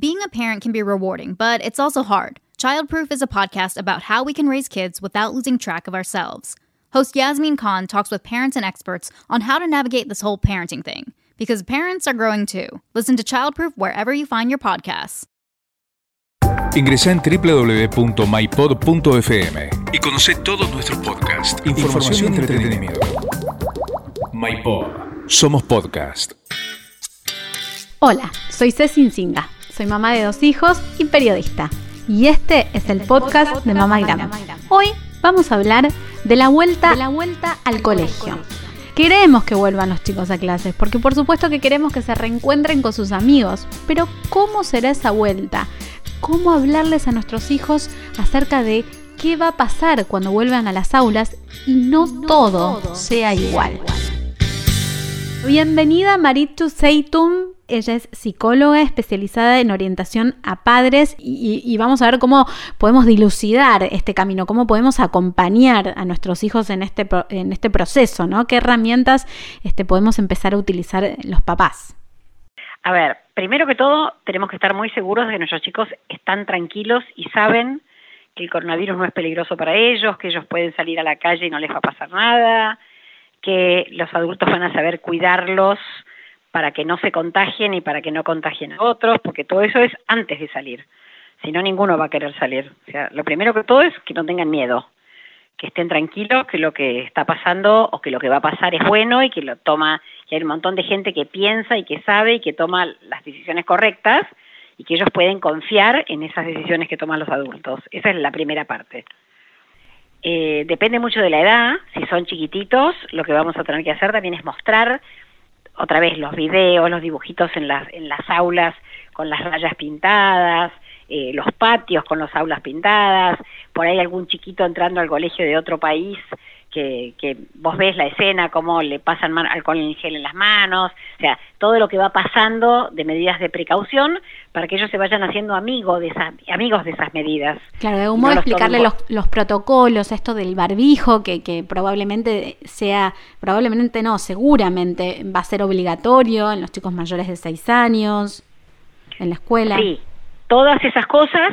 Being a parent can be rewarding, but it's also hard. Childproof is a podcast about how we can raise kids without losing track of ourselves. Host Yasmin Khan talks with parents and experts on how to navigate this whole parenting thing. Because parents are growing too. Listen to Childproof wherever you find your podcasts. Ingresa en www.mypod.fm y conoce todos nuestros podcasts, información, y entretenimiento. MyPod. Somos podcast. Hola, soy Ceci Singa. Soy mamá de dos hijos y periodista. Y este es el podcast de Mamá Gram. Hoy vamos a hablar de la vuelta, la vuelta al colegio. Queremos que vuelvan los chicos a clases, porque por supuesto que queremos que se reencuentren con sus amigos. Pero ¿cómo será esa vuelta? ¿Cómo hablarles a nuestros hijos acerca de qué va a pasar cuando vuelvan a las aulas y no todo sea igual? Bienvenida Maritu Seitum, ella es psicóloga especializada en orientación a padres y, vamos a ver cómo podemos dilucidar este camino, cómo podemos acompañar a nuestros hijos en este, en este proceso, ¿no? ¿Qué herramientas este, podemos empezar a utilizar los papás? A ver, primero que todo, tenemos que estar muy seguros de que nuestros chicos están tranquilos y saben que el coronavirus no es peligroso para ellos, que ellos pueden salir a la calle y no les va a pasar nada, que los adultos van a saber cuidarlos para que no se contagien y para que no contagien a otros, porque todo eso es antes de salir. Si no, ninguno va a querer salir. O sea, lo primero que todo es que no tengan miedo, que estén tranquilos, que lo que está pasando o que lo que va a pasar es bueno y que lo toma, que hay un montón de gente que piensa y que sabe y que toma las decisiones correctas y que ellos pueden confiar en esas decisiones que toman los adultos. Esa es la primera parte. Eh, depende mucho de la edad, si son chiquititos, lo que vamos a tener que hacer también es mostrar otra vez los videos, los dibujitos en las, en las aulas con las rayas pintadas, eh, los patios con las aulas pintadas, por ahí algún chiquito entrando al colegio de otro país que, que vos ves la escena, cómo le pasan alcohol en gel en las manos, o sea, todo lo que va pasando de medidas de precaución para que ellos se vayan haciendo amigos de esas, amigos de esas medidas. Claro, de algún modo explicarle los, los, protocolos, esto del barbijo, que, que probablemente sea, probablemente no, seguramente va a ser obligatorio en los chicos mayores de 6 años, en la escuela. Sí, todas esas cosas,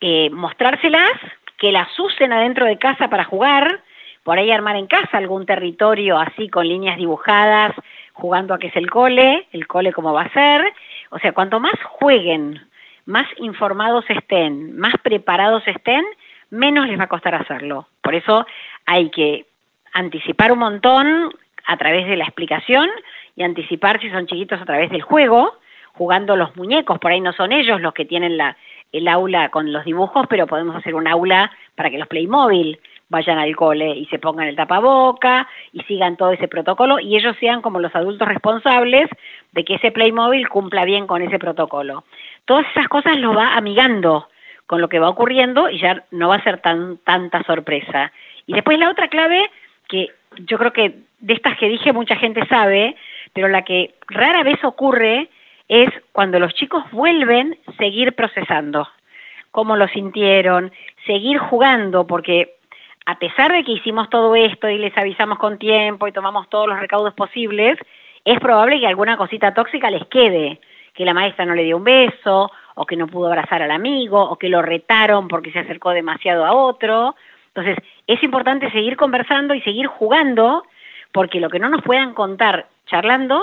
eh, mostrárselas, que las usen adentro de casa para jugar, por ahí armar en casa algún territorio así con líneas dibujadas, jugando a que es el cole, el cole cómo va a ser. O sea, cuanto más jueguen, más informados estén, más preparados estén, menos les va a costar hacerlo. Por eso hay que anticipar un montón a través de la explicación y anticipar si son chiquitos a través del juego, jugando los muñecos, por ahí no son ellos los que tienen la, el aula con los dibujos, pero podemos hacer un aula para que los Playmobil vayan al cole y se pongan el tapaboca y sigan todo ese protocolo y ellos sean como los adultos responsables de que ese Playmobil cumpla bien con ese protocolo. Todas esas cosas lo va amigando con lo que va ocurriendo y ya no va a ser tan tanta sorpresa. Y después la otra clave que yo creo que de estas que dije mucha gente sabe, pero la que rara vez ocurre es cuando los chicos vuelven seguir procesando cómo lo sintieron, seguir jugando, porque a pesar de que hicimos todo esto y les avisamos con tiempo y tomamos todos los recaudos posibles, es probable que alguna cosita tóxica les quede, que la maestra no le dio un beso, o que no pudo abrazar al amigo, o que lo retaron porque se acercó demasiado a otro. Entonces, es importante seguir conversando y seguir jugando, porque lo que no nos puedan contar charlando,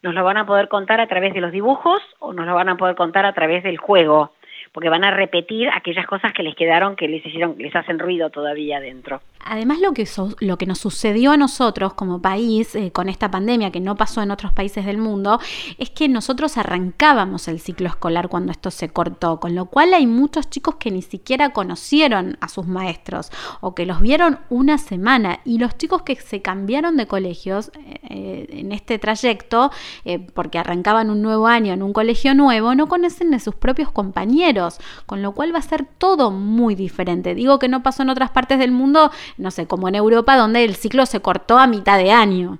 nos lo van a poder contar a través de los dibujos o nos lo van a poder contar a través del juego porque van a repetir aquellas cosas que les quedaron que les hicieron les hacen ruido todavía dentro. Además lo que lo que nos sucedió a nosotros como país eh, con esta pandemia que no pasó en otros países del mundo es que nosotros arrancábamos el ciclo escolar cuando esto se cortó, con lo cual hay muchos chicos que ni siquiera conocieron a sus maestros o que los vieron una semana y los chicos que se cambiaron de colegios eh, en este trayecto eh, porque arrancaban un nuevo año en un colegio nuevo no conocen de sus propios compañeros con lo cual va a ser todo muy diferente. Digo que no pasó en otras partes del mundo, no sé, como en Europa, donde el ciclo se cortó a mitad de año.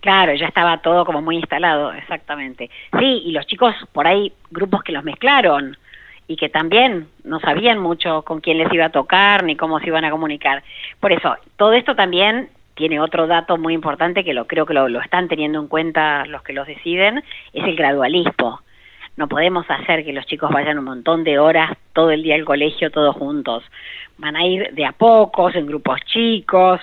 Claro, ya estaba todo como muy instalado, exactamente. Sí, y los chicos por ahí, grupos que los mezclaron y que también no sabían mucho con quién les iba a tocar ni cómo se iban a comunicar. Por eso, todo esto también tiene otro dato muy importante que lo creo que lo, lo están teniendo en cuenta los que los deciden, es el gradualismo no podemos hacer que los chicos vayan un montón de horas todo el día al colegio todos juntos. Van a ir de a pocos, en grupos chicos,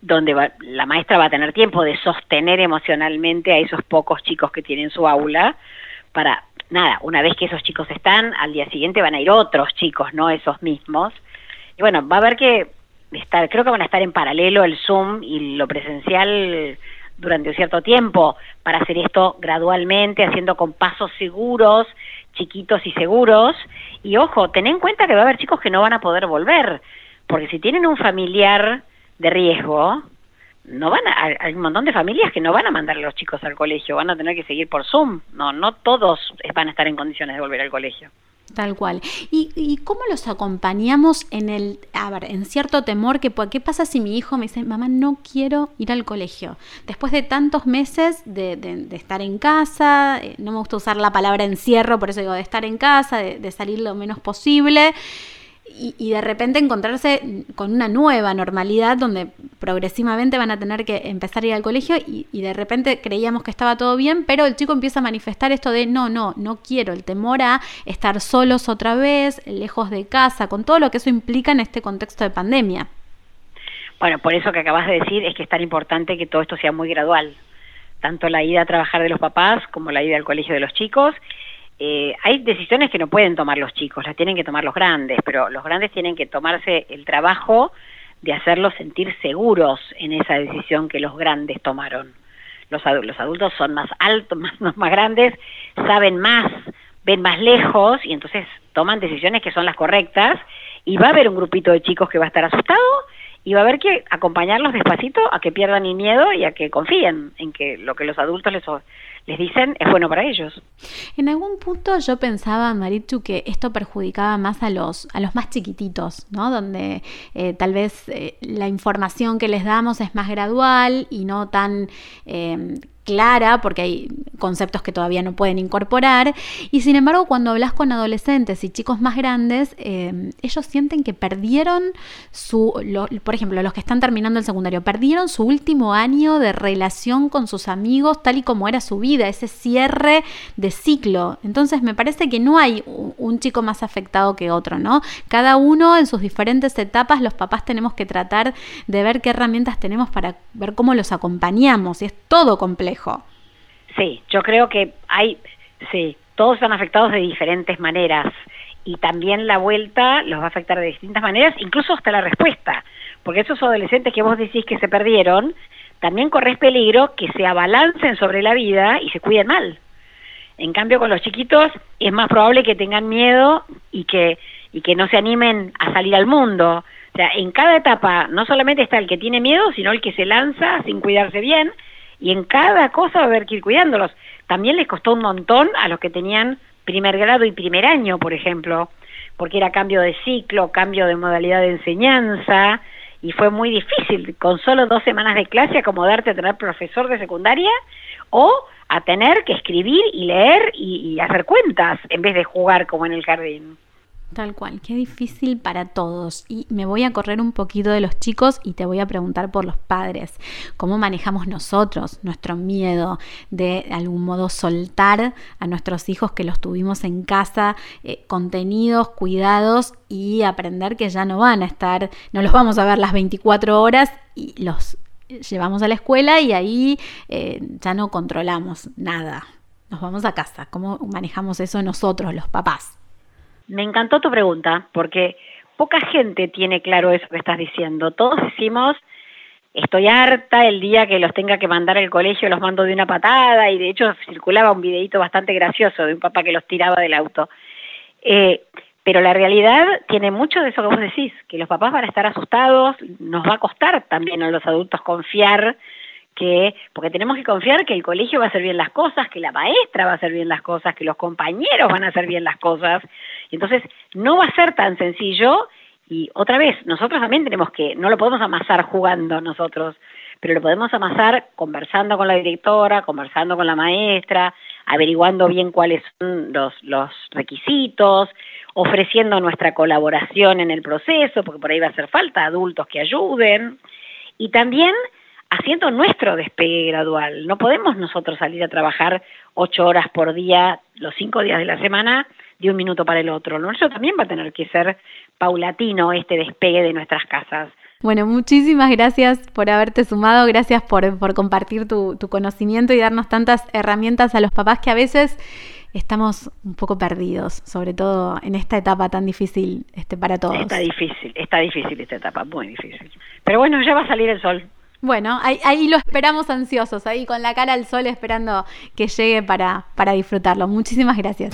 donde la maestra va a tener tiempo de sostener emocionalmente a esos pocos chicos que tienen su aula para, nada, una vez que esos chicos están, al día siguiente van a ir otros chicos, no esos mismos. Y bueno, va a haber que estar, creo que van a estar en paralelo el Zoom y lo presencial durante un cierto tiempo para hacer esto gradualmente, haciendo con pasos seguros, chiquitos y seguros. Y ojo, ten en cuenta que va a haber chicos que no van a poder volver, porque si tienen un familiar de riesgo, no van a, hay un montón de familias que no van a mandar a los chicos al colegio, van a tener que seguir por Zoom. No, no todos van a estar en condiciones de volver al colegio. Tal cual. ¿Y, ¿Y, cómo los acompañamos en el, a ver, en cierto temor que, ¿qué pasa si mi hijo me dice, mamá, no quiero ir al colegio? Después de tantos meses de, estar en casa, eh, no me gusta usar la palabra encierro, por eso digo, de estar en casa, de salir lo menos posible y, de repente encontrarse con una nueva normalidad donde progresivamente van a tener que empezar a ir al colegio y, de repente creíamos que estaba todo bien, pero el chico empieza a manifestar esto de no, no, no quiero, el temor a estar solos otra vez, lejos de casa, con todo lo que eso implica en este contexto de pandemia. Bueno, por eso que acabas de decir es que es tan importante que todo esto sea muy gradual, tanto la ida a trabajar de los papás como la ida al colegio de los chicos. Eh, hay decisiones que no pueden tomar los chicos, las tienen que tomar los grandes, pero los grandes tienen que tomarse el trabajo de hacerlos sentir seguros en esa decisión que los grandes tomaron. Los, los adultos son más altos, más, más grandes, saben más, ven más lejos y entonces toman decisiones que son las correctas y va a haber un grupito de chicos que va a estar asustado y va a haber que acompañarlos despacito a que pierdan el miedo y a que confíen en que lo que los adultos les, les dicen es bueno para ellos. En algún punto yo pensaba, Marichu, que esto perjudicaba más a los, a los más chiquititos, ¿no? Donde eh, tal vez eh, la información que les damos es más gradual y no tan eh, clara porque hay conceptos que todavía no pueden incorporar. Y sin embargo cuando hablas con adolescentes y chicos más grandes eh, ellos sienten que perdieron su por ejemplo los que están terminando el secundario perdieron su último año de relación con sus amigos tal y como era su vida ese cierre de ciclo. Entonces me parece que no hay un chico más afectado que otro no cada uno en sus diferentes etapas los papás tenemos que tratar de ver qué herramientas tenemos para ver cómo los acompañamos y es todo complejo Sí, yo creo que hay, sí, todos están afectados de diferentes maneras y también la vuelta los va a afectar de distintas maneras, incluso hasta la respuesta, porque esos adolescentes que vos decís que se perdieron, también corres peligro que se abalancen sobre la vida y se cuiden mal. En cambio, con los chiquitos es más probable que tengan miedo y que, y que no se animen a salir al mundo. O sea, en cada etapa no solamente está el que tiene miedo, sino el que se lanza sin cuidarse bien y en cada cosa va a haber que ir cuidándolos. También les costó un montón a los que tenían primer grado y primer año, por ejemplo, porque era cambio de ciclo, cambio de modalidad de enseñanza, y fue muy difícil con solo dos semanas de clase acomodarte a tener profesor de secundaria o a tener que escribir y leer y, y hacer cuentas en vez de jugar como en el jardín. Tal cual, qué difícil para todos. Y me voy a correr un poquito de los chicos y te voy a preguntar por los padres. ¿Cómo manejamos nosotros nuestro miedo de, algún modo soltar a nuestros hijos que los tuvimos en casa, eh, contenidos, cuidados y aprender que ya no van a estar, no los vamos a ver las 24 horas y los llevamos a la escuela y ahí eh, ya no controlamos nada. Nos vamos a casa. ¿Cómo manejamos eso nosotros, los papás? Me encantó tu pregunta, porque poca gente tiene claro eso que estás diciendo. Todos decimos, estoy harta el día que los tenga que mandar al colegio, los mando de una patada, y de hecho circulaba un videito bastante gracioso de un papá que los tiraba del auto. Eh, pero la realidad tiene mucho de eso que vos decís, que los papás van a estar asustados, nos va a costar también a los adultos confiar que, porque tenemos que confiar que el colegio va a hacer bien las cosas, que la maestra va a hacer bien las cosas, que los compañeros van a hacer bien las cosas. Entonces, no va a ser tan sencillo y otra vez, nosotros también tenemos que, no lo podemos amasar jugando nosotros, pero lo podemos amasar conversando con la directora, conversando con la maestra, averiguando bien cuáles son los, los requisitos, ofreciendo nuestra colaboración en el proceso, porque por ahí va a hacer falta adultos que ayuden, y también haciendo nuestro despegue gradual. No podemos nosotros salir a trabajar ocho horas por día, los cinco días de la semana, de un minuto para el otro. Eso también va a tener que ser paulatino este despegue de nuestras casas. Bueno, muchísimas gracias por haberte sumado, gracias por, por compartir tu, tu, conocimiento y darnos tantas herramientas a los papás que a veces estamos un poco perdidos, sobre todo en esta etapa tan difícil este, para todos. Está difícil, está difícil esta etapa, muy difícil. Pero bueno, ya va a salir el sol. Bueno, ahí, lo esperamos ansiosos, ahí con la cara al sol esperando que llegue para, para disfrutarlo. Muchísimas gracias.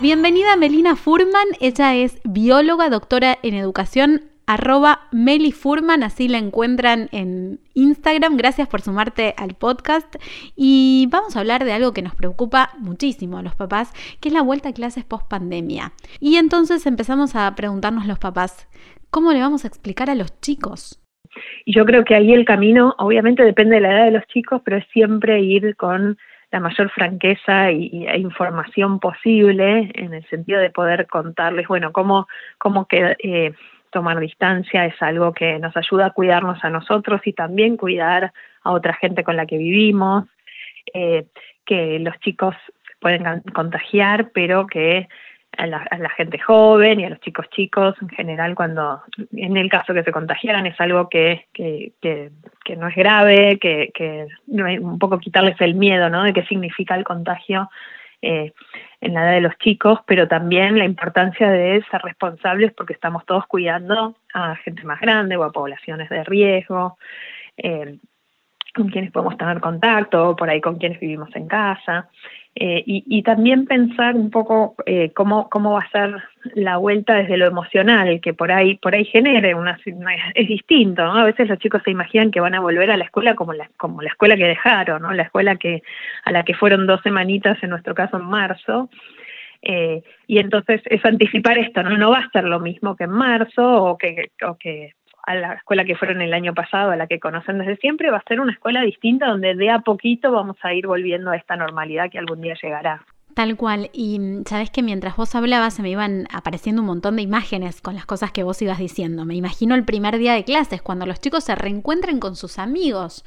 Bienvenida Melina Furman, ella es bióloga, doctora en educación, arroba Meli Furman, así la encuentran en Instagram. Gracias por sumarte al podcast y vamos a hablar de algo que nos preocupa muchísimo a los papás, que es la vuelta a clases post pandemia. Y entonces empezamos a preguntarnos los papás, ¿cómo le vamos a explicar a los chicos? Yo creo que ahí el camino, obviamente depende de la edad de los chicos, pero es siempre ir con la mayor franqueza e información posible en el sentido de poder contarles, bueno, cómo, cómo que, eh, tomar distancia es algo que nos ayuda a cuidarnos a nosotros y también cuidar a otra gente con la que vivimos, eh, que los chicos pueden contagiar, pero que a la, gente joven y a los chicos chicos en general cuando en el caso que se contagiaran es algo que, que, que, no es grave, que, que un poco quitarles el miedo ¿no? de qué significa el contagio eh, en la edad de los chicos, pero también la importancia de ser responsables porque estamos todos cuidando a gente más grande o a poblaciones de riesgo. Eh, con quienes podemos tener contacto, por ahí con quienes vivimos en casa. Eh, y, también pensar un poco eh, cómo, cómo va a ser la vuelta desde lo emocional, que por ahí, por ahí genere una, es distinto, ¿no? A veces los chicos se imaginan que van a volver a la escuela como la, como la escuela que dejaron, ¿no? La escuela que, a la que fueron dos semanitas, en nuestro caso en marzo, eh, y entonces es anticipar esto, ¿no? No va a ser lo mismo que en marzo o que, o que a la escuela que fueron el año pasado, a la que conocen desde siempre, va a ser una escuela distinta donde de a poquito vamos a ir volviendo a esta normalidad que algún día llegará. Tal cual. Y mm, sabes que mientras vos hablabas se me iban apareciendo un montón de imágenes con las cosas que vos ibas diciendo. Me imagino el primer día de clases, cuando los chicos se reencuentren con sus amigos,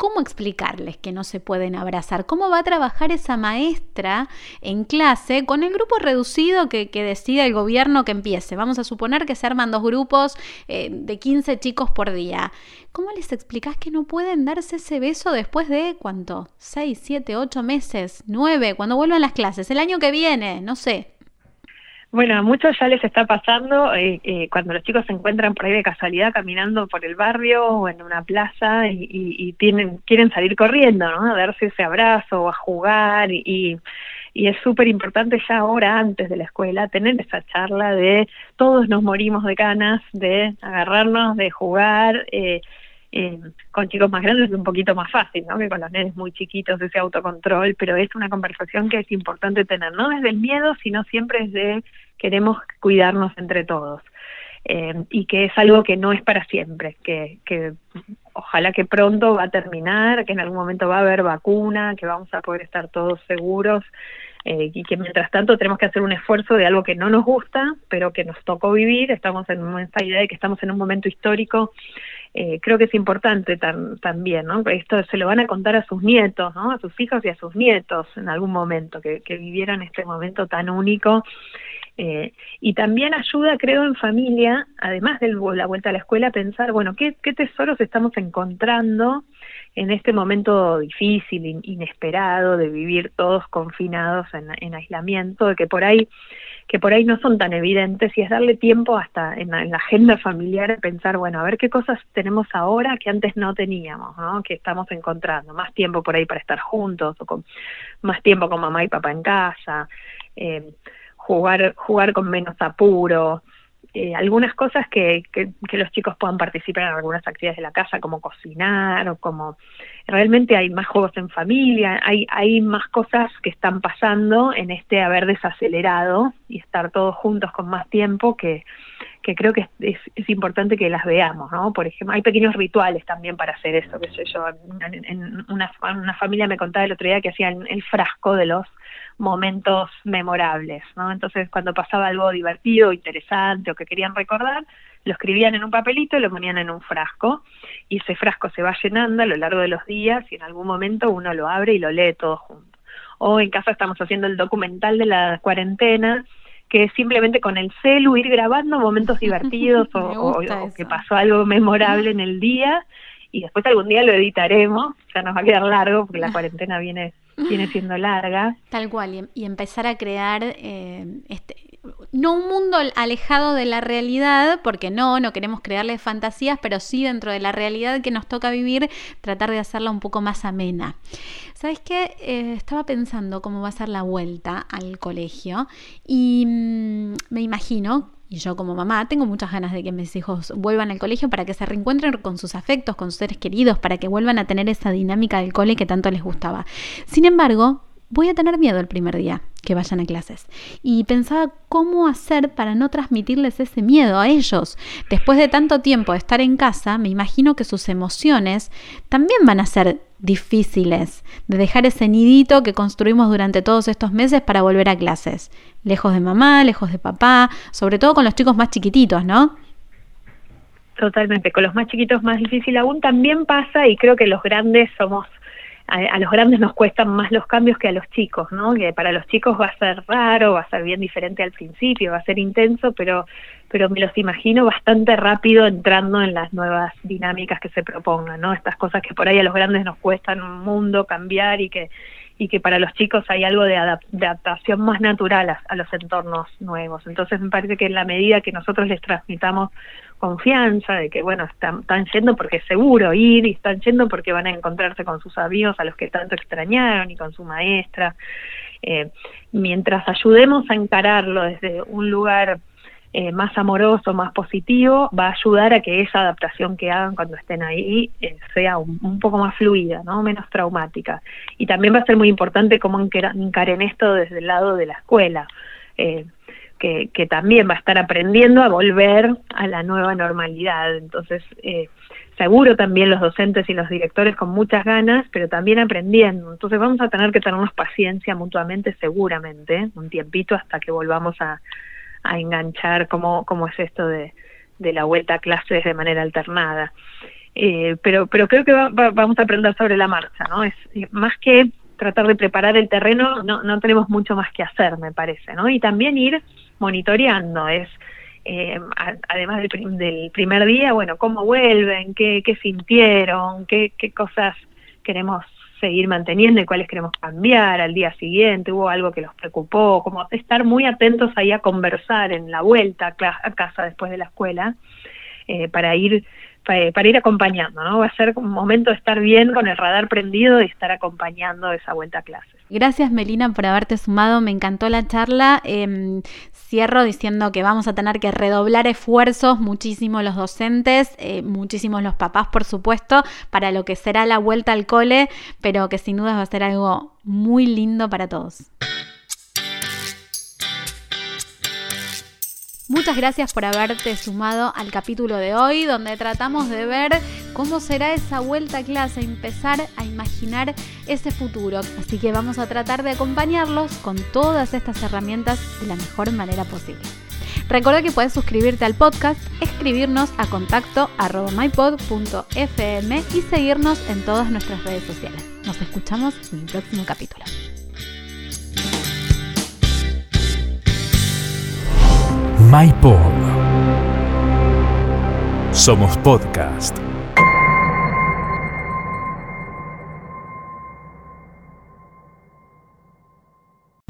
¿Cómo explicarles que no se pueden abrazar? ¿Cómo va a trabajar esa maestra en clase con el grupo reducido que, que decide el gobierno que empiece? Vamos a suponer que se arman dos grupos eh, de 15 chicos por día. ¿Cómo les explicás que no pueden darse ese beso después de cuánto? ¿6, 7, 8 meses? ¿9? Cuando vuelvan las clases? El año que viene, no sé. Bueno, a muchos ya les está pasando eh, eh, cuando los chicos se encuentran por ahí de casualidad caminando por el barrio o en una plaza y, tienen, quieren salir corriendo, ¿no? A darse ese abrazo o a jugar y, y es súper importante ya ahora, antes de la escuela, tener esa charla de todos nos morimos de ganas, de agarrarnos, de jugar. Eh, eh, con chicos más grandes es un poquito más fácil, ¿no? Que con los nenes muy chiquitos ese autocontrol, pero es una conversación que es importante tener, no desde el miedo, sino siempre desde queremos cuidarnos entre todos. Eh, y que es algo que no es para siempre, que, que ojalá que pronto va a terminar, que en algún momento va a haber vacuna, que vamos a poder estar todos seguros eh, y que mientras tanto tenemos que hacer un esfuerzo de algo que no nos gusta, pero que nos tocó vivir, estamos en esta idea de que estamos en un momento histórico eh, creo que es importante también, ¿no? Esto se lo van a contar a sus nietos, ¿no? A sus hijos y a sus nietos en algún momento, que, que vivieran este momento tan único. Eh, y también ayuda, creo, en familia, además de la vuelta a la escuela, a pensar, bueno, ¿qué, qué tesoros estamos encontrando en este momento difícil, inesperado, de vivir todos confinados en, en aislamiento, que por ahí que por ahí no son tan evidentes y es darle tiempo hasta en la, agenda familiar a pensar, bueno, a ver qué cosas tenemos ahora que antes no teníamos, ¿no? que estamos encontrando, más tiempo por ahí para estar juntos o con más tiempo con mamá y papá en casa, eh, jugar, jugar con menos apuro, eh, algunas cosas que, que, los chicos puedan participar en algunas actividades de la casa, como cocinar o como realmente hay más juegos en familia, hay, hay más cosas que están pasando en este haber desacelerado y estar todos juntos con más tiempo que, que creo que es, es, importante que las veamos, ¿no? Por ejemplo, hay pequeños rituales también para hacer eso, que sé yo, en, una, una familia me contaba el otro día que hacían el frasco de los momentos memorables, ¿no? Entonces, cuando pasaba algo divertido, interesante o que querían recordar, lo escribían en un papelito y lo ponían en un frasco y ese frasco se va llenando a lo largo de los días y en algún momento uno lo abre y lo lee todo junto. O en casa estamos haciendo el documental de la cuarentena que simplemente con el celu ir grabando momentos divertidos o, que pasó algo memorable en el día y después algún día lo editaremos, ya nos va a quedar largo porque la cuarentena viene viene siendo larga. Tal cual, y, empezar a crear eh, este, no un mundo alejado de la realidad, porque no, no queremos crearle fantasías, pero sí dentro de la realidad que nos toca vivir, tratar de hacerla un poco más amena. ¿Sabes qué? Eh, estaba pensando cómo va a ser la vuelta al colegio y mm, me imagino y yo como mamá tengo muchas ganas de que mis hijos vuelvan al colegio para que se reencuentren con sus afectos, con sus seres queridos, para que vuelvan a tener esa dinámica del cole que tanto les gustaba. Sin embargo, voy a tener miedo el primer día que vayan a clases. Y pensaba cómo hacer para no transmitirles ese miedo a ellos. Después de tanto tiempo de estar en casa, me imagino que sus emociones también van a ser difíciles de dejar ese nidito que construimos durante todos estos meses para volver a clases. Lejos de mamá, lejos de papá, sobre todo con los chicos más chiquititos, ¿no? Totalmente, con los más chiquitos más difícil aún también pasa y creo que los grandes somos a, los grandes nos cuestan más los cambios que a los chicos, ¿no? Que para los chicos va a ser raro, va a ser bien diferente al principio, va a ser intenso, pero pero me los imagino bastante rápido entrando en las nuevas dinámicas que se propongan, ¿no? Estas cosas que por ahí a los grandes nos cuestan un mundo cambiar y que y que para los chicos hay algo de, adaptación más natural a, los entornos nuevos. Entonces me parece que en la medida que nosotros les transmitamos confianza de que, bueno, están, yendo porque es seguro ir y están yendo porque van a encontrarse con sus amigos a los que tanto extrañaron y con su maestra. Eh, mientras ayudemos a encararlo desde un lugar eh, más amoroso, más positivo, va a ayudar a que esa adaptación que hagan cuando estén ahí eh, sea un, poco más fluida, ¿no? menos traumática. Y también va a ser muy importante cómo encaren esto desde el lado de la escuela. Eh, que, también va a estar aprendiendo a volver a la nueva normalidad. Entonces, seguro también los docentes y los directores con muchas ganas, pero también aprendiendo. Entonces vamos a tener que tenernos paciencia mutuamente seguramente, un tiempito hasta que volvamos a, enganchar cómo, cómo es esto de, de la vuelta a clases de manera alternada. Eh, pero, pero creo que vamos a aprender sobre la marcha, ¿no? Es más que tratar de preparar el terreno, no, no tenemos mucho más que hacer, me parece, ¿no? Y también ir monitoreando, es eh, además del, primer día, bueno, cómo vuelven, qué, qué sintieron, qué, qué cosas queremos seguir manteniendo y cuáles queremos cambiar al día siguiente, hubo algo que los preocupó, como estar muy atentos ahí a conversar en la vuelta a, casa después de la escuela, eh, para ir para, ir acompañando, ¿no? Va a ser un momento de estar bien con el radar prendido y estar acompañando esa vuelta a clases. Gracias Melina por haberte sumado, me encantó la charla. Em, cierro diciendo que vamos a tener que redoblar esfuerzos muchísimo los docentes, eh, muchísimos los papás por supuesto, para lo que será la vuelta al cole, pero que sin duda va a ser algo muy lindo para todos. Muchas gracias por haberte sumado al capítulo de hoy, donde tratamos de ver cómo será esa vuelta a clase, empezar a imaginar ese futuro. Así que vamos a tratar de acompañarlos con todas estas herramientas de la mejor manera posible. Recuerda que puedes suscribirte al podcast, escribirnos a contacto mypod.fm y seguirnos en todas nuestras redes sociales. Nos escuchamos en el próximo capítulo. MyPod. Somos podcast.